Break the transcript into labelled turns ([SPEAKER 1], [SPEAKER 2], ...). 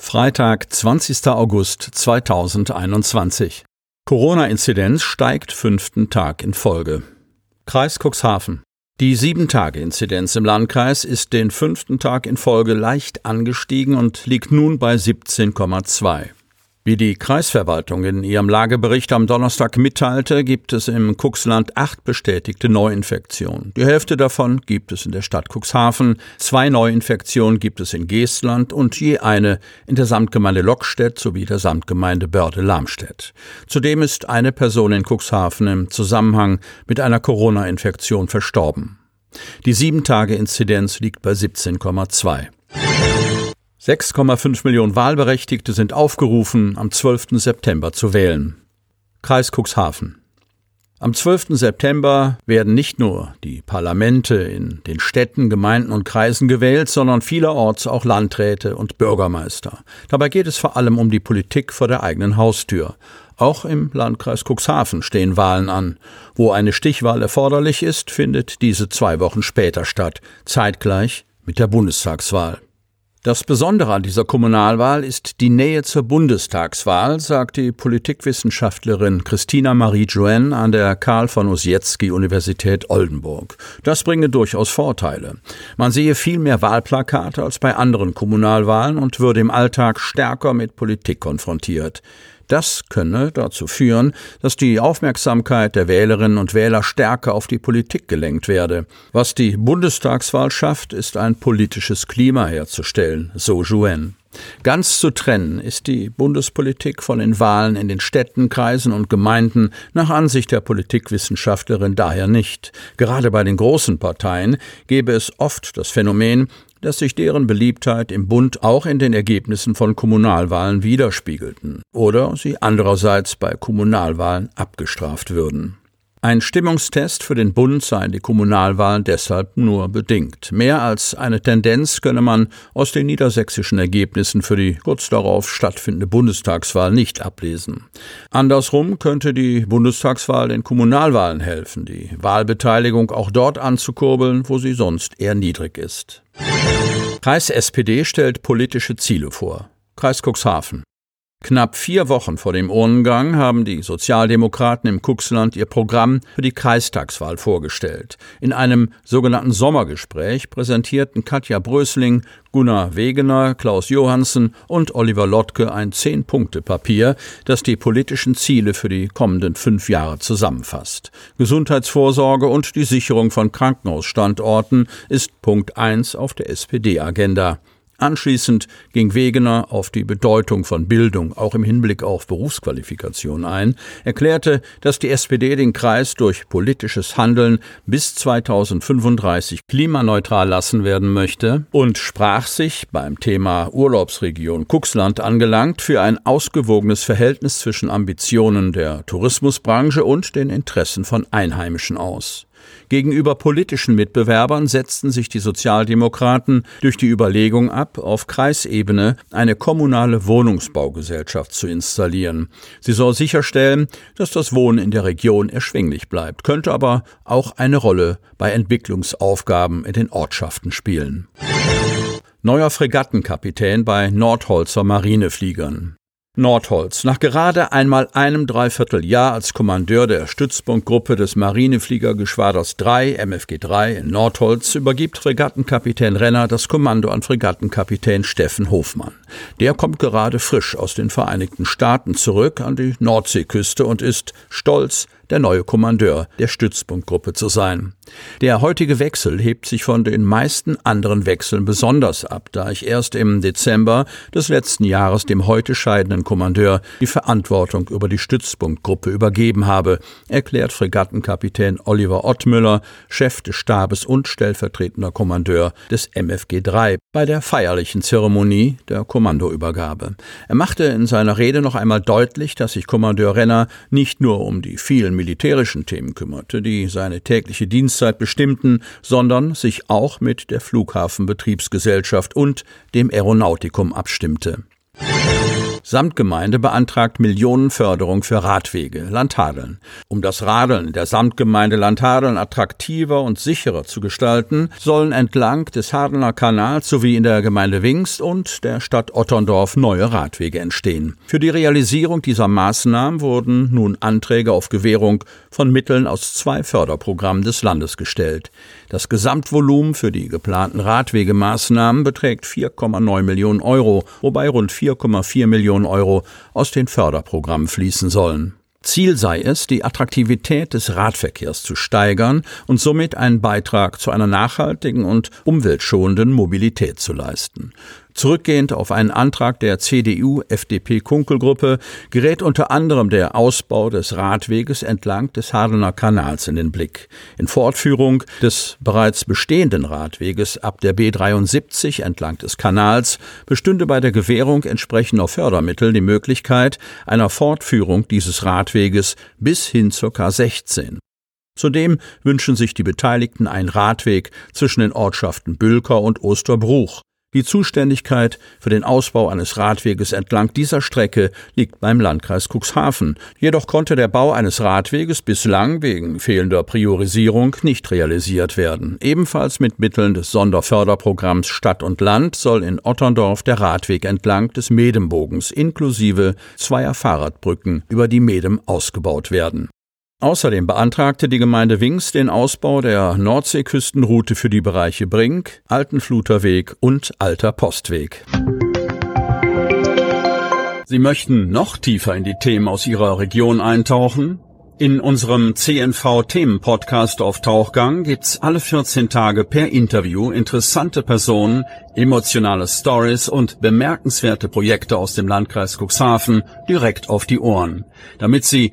[SPEAKER 1] Freitag, 20. August 2021. Corona-Inzidenz steigt fünften Tag in Folge. Kreis Cuxhaven. Die Sieben-Tage-Inzidenz im Landkreis ist den fünften Tag in Folge leicht angestiegen und liegt nun bei 17,2. Wie die Kreisverwaltung in ihrem Lagebericht am Donnerstag mitteilte, gibt es im Cuxland acht bestätigte Neuinfektionen. Die Hälfte davon gibt es in der Stadt Cuxhaven, zwei Neuinfektionen gibt es in Geestland und je eine in der Samtgemeinde Lockstedt sowie der Samtgemeinde Börde-Lamstedt. Zudem ist eine Person in Cuxhaven im Zusammenhang mit einer Corona-Infektion verstorben. Die Sieben-Tage-Inzidenz liegt bei 17,2. 6,5 Millionen Wahlberechtigte sind aufgerufen, am 12. September zu wählen. Kreis Cuxhaven. Am 12. September werden nicht nur die Parlamente in den Städten, Gemeinden und Kreisen gewählt, sondern vielerorts auch Landräte und Bürgermeister. Dabei geht es vor allem um die Politik vor der eigenen Haustür. Auch im Landkreis Cuxhaven stehen Wahlen an. Wo eine Stichwahl erforderlich ist, findet diese zwei Wochen später statt, zeitgleich mit der Bundestagswahl. Das Besondere an dieser Kommunalwahl ist die Nähe zur Bundestagswahl, sagt die Politikwissenschaftlerin Christina Marie Joanne an der Karl von Ossietzky Universität Oldenburg. Das bringe durchaus Vorteile. Man sehe viel mehr Wahlplakate als bei anderen Kommunalwahlen und würde im Alltag stärker mit Politik konfrontiert. Das könne dazu führen, dass die Aufmerksamkeit der Wählerinnen und Wähler stärker auf die Politik gelenkt werde. Was die Bundestagswahl schafft, ist ein politisches Klima herzustellen, so Jouen. Ganz zu trennen ist die Bundespolitik von den Wahlen in den Städten, Kreisen und Gemeinden nach Ansicht der Politikwissenschaftlerin daher nicht. Gerade bei den großen Parteien gäbe es oft das Phänomen, dass sich deren Beliebtheit im Bund auch in den Ergebnissen von Kommunalwahlen widerspiegelten oder sie andererseits bei Kommunalwahlen abgestraft würden. Ein Stimmungstest für den Bund seien die Kommunalwahlen deshalb nur bedingt. Mehr als eine Tendenz könne man aus den niedersächsischen Ergebnissen für die kurz darauf stattfindende Bundestagswahl nicht ablesen. Andersrum könnte die Bundestagswahl den Kommunalwahlen helfen, die Wahlbeteiligung auch dort anzukurbeln, wo sie sonst eher niedrig ist. Kreis SPD stellt politische Ziele vor. Kreis Cuxhaven. Knapp vier Wochen vor dem Urnengang haben die Sozialdemokraten im Cuxland ihr Programm für die Kreistagswahl vorgestellt. In einem sogenannten Sommergespräch präsentierten Katja Brösling, Gunnar Wegener, Klaus Johansen und Oliver Lottke ein Zehn-Punkte-Papier, das die politischen Ziele für die kommenden fünf Jahre zusammenfasst. Gesundheitsvorsorge und die Sicherung von Krankenhausstandorten ist Punkt eins auf der SPD-Agenda. Anschließend ging Wegener auf die Bedeutung von Bildung auch im Hinblick auf Berufsqualifikation ein, erklärte, dass die SPD den Kreis durch politisches Handeln bis 2035 klimaneutral lassen werden möchte und sprach sich beim Thema Urlaubsregion Cuxland angelangt für ein ausgewogenes Verhältnis zwischen Ambitionen der Tourismusbranche und den Interessen von Einheimischen aus. Gegenüber politischen Mitbewerbern setzten sich die Sozialdemokraten durch die Überlegung ab, auf Kreisebene eine kommunale Wohnungsbaugesellschaft zu installieren. Sie soll sicherstellen, dass das Wohnen in der Region erschwinglich bleibt, könnte aber auch eine Rolle bei Entwicklungsaufgaben in den Ortschaften spielen. Neuer Fregattenkapitän bei Nordholzer Marinefliegern. Nordholz. Nach gerade einmal einem Dreivierteljahr als Kommandeur der Stützpunktgruppe des Marinefliegergeschwaders 3, MFG 3 in Nordholz, übergibt Fregattenkapitän Renner das Kommando an Fregattenkapitän Steffen Hofmann. Der kommt gerade frisch aus den Vereinigten Staaten zurück an die Nordseeküste und ist stolz, der neue Kommandeur der Stützpunktgruppe zu sein. Der heutige Wechsel hebt sich von den meisten anderen Wechseln besonders ab, da ich erst im Dezember des letzten Jahres dem heute scheidenden Kommandeur die Verantwortung über die Stützpunktgruppe übergeben habe, erklärt Fregattenkapitän Oliver Ottmüller, Chef des Stabes und stellvertretender Kommandeur des MFG 3 bei der feierlichen Zeremonie der Kommandoübergabe. Er machte in seiner Rede noch einmal deutlich, dass sich Kommandeur Renner nicht nur um die vielen militärischen Themen kümmerte, die seine tägliche Dienstzeit bestimmten, sondern sich auch mit der Flughafenbetriebsgesellschaft und dem Aeronautikum abstimmte. Samtgemeinde beantragt Millionenförderung für Radwege, Landhadeln. Um das Radeln der Samtgemeinde Landhadeln attraktiver und sicherer zu gestalten, sollen entlang des Hadener Kanals sowie in der Gemeinde Wingst und der Stadt Otterndorf neue Radwege entstehen. Für die Realisierung dieser Maßnahmen wurden nun Anträge auf Gewährung von Mitteln aus zwei Förderprogrammen des Landes gestellt. Das Gesamtvolumen für die geplanten Radwegemaßnahmen beträgt 4,9 Millionen Euro, wobei rund 4,4 Millionen Euro aus den Förderprogrammen fließen sollen. Ziel sei es, die Attraktivität des Radverkehrs zu steigern und somit einen Beitrag zu einer nachhaltigen und umweltschonenden Mobilität zu leisten. Zurückgehend auf einen Antrag der CDU-FDP-Kunkelgruppe gerät unter anderem der Ausbau des Radweges entlang des Hadener Kanals in den Blick. In Fortführung des bereits bestehenden Radweges ab der B73 entlang des Kanals bestünde bei der Gewährung entsprechender Fördermittel die Möglichkeit einer Fortführung dieses Radweges bis hin zur K16. Zudem wünschen sich die Beteiligten einen Radweg zwischen den Ortschaften Bülker und Osterbruch. Die Zuständigkeit für den Ausbau eines Radweges entlang dieser Strecke liegt beim Landkreis Cuxhaven. Jedoch konnte der Bau eines Radweges bislang wegen fehlender Priorisierung nicht realisiert werden. Ebenfalls mit Mitteln des Sonderförderprogramms Stadt und Land soll in Otterndorf der Radweg entlang des Medembogens inklusive zweier Fahrradbrücken über die Medem ausgebaut werden. Außerdem beantragte die Gemeinde Wings den Ausbau der Nordseeküstenroute für die Bereiche Brink, Altenfluterweg und Alter Postweg. Sie möchten noch tiefer in die Themen aus Ihrer Region eintauchen? In unserem CNV-Themen-Podcast auf Tauchgang gibt's alle 14 Tage per Interview interessante Personen, emotionale Stories und bemerkenswerte Projekte aus dem Landkreis Cuxhaven direkt auf die Ohren. Damit Sie